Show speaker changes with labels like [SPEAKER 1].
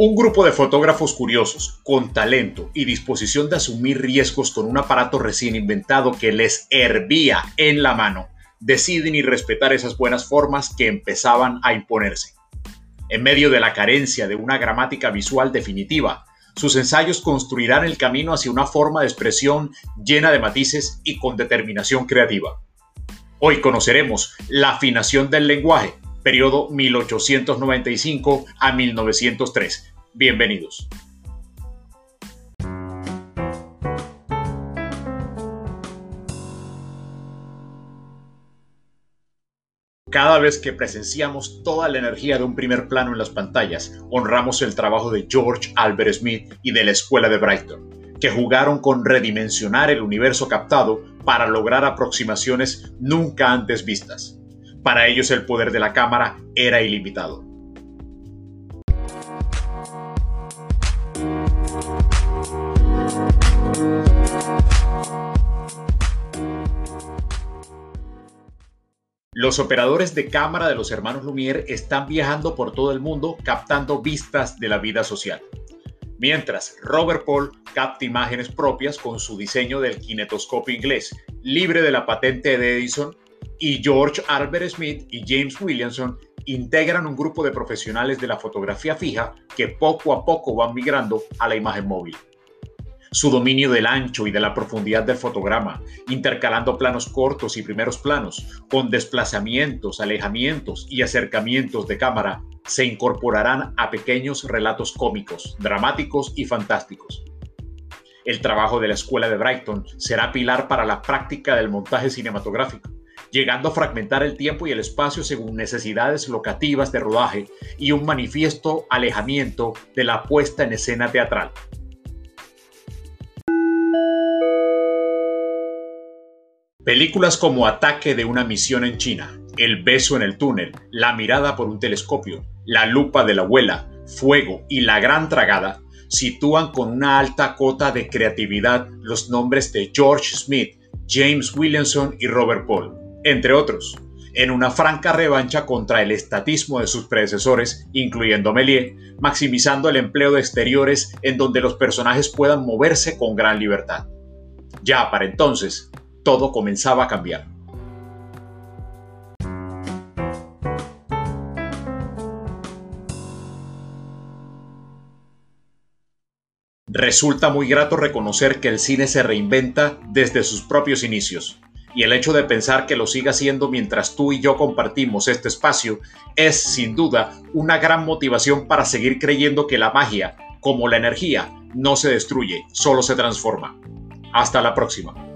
[SPEAKER 1] Un grupo de fotógrafos curiosos, con talento y disposición de asumir riesgos con un aparato recién inventado que les hervía en la mano, deciden y respetar esas buenas formas que empezaban a imponerse. En medio de la carencia de una gramática visual definitiva, sus ensayos construirán el camino hacia una forma de expresión llena de matices y con determinación creativa. Hoy conoceremos la afinación del lenguaje, periodo 1895 a 1903. Bienvenidos. Cada vez que presenciamos toda la energía de un primer plano en las pantallas, honramos el trabajo de George Albert Smith y de la Escuela de Brighton, que jugaron con redimensionar el universo captado para lograr aproximaciones nunca antes vistas. Para ellos el poder de la cámara era ilimitado. Los operadores de cámara de los hermanos Lumière están viajando por todo el mundo captando vistas de la vida social. Mientras Robert Paul capta imágenes propias con su diseño del kinetoscopio inglés, libre de la patente de Edison, y George Albert Smith y James Williamson integran un grupo de profesionales de la fotografía fija que poco a poco van migrando a la imagen móvil su dominio del ancho y de la profundidad del fotograma, intercalando planos cortos y primeros planos, con desplazamientos, alejamientos y acercamientos de cámara, se incorporarán a pequeños relatos cómicos, dramáticos y fantásticos. El trabajo de la Escuela de Brighton será pilar para la práctica del montaje cinematográfico, llegando a fragmentar el tiempo y el espacio según necesidades locativas de rodaje y un manifiesto alejamiento de la puesta en escena teatral. Películas como Ataque de una misión en China, El beso en el túnel, La mirada por un telescopio, La lupa de la abuela, Fuego y La gran tragada sitúan con una alta cota de creatividad los nombres de George Smith, James Williamson y Robert Paul, entre otros, en una franca revancha contra el estatismo de sus predecesores, incluyendo Méliès, maximizando el empleo de exteriores en donde los personajes puedan moverse con gran libertad. Ya para entonces, todo comenzaba a cambiar. Resulta muy grato reconocer que el cine se reinventa desde sus propios inicios, y el hecho de pensar que lo siga haciendo mientras tú y yo compartimos este espacio es, sin duda, una gran motivación para seguir creyendo que la magia, como la energía, no se destruye, solo se transforma. Hasta la próxima.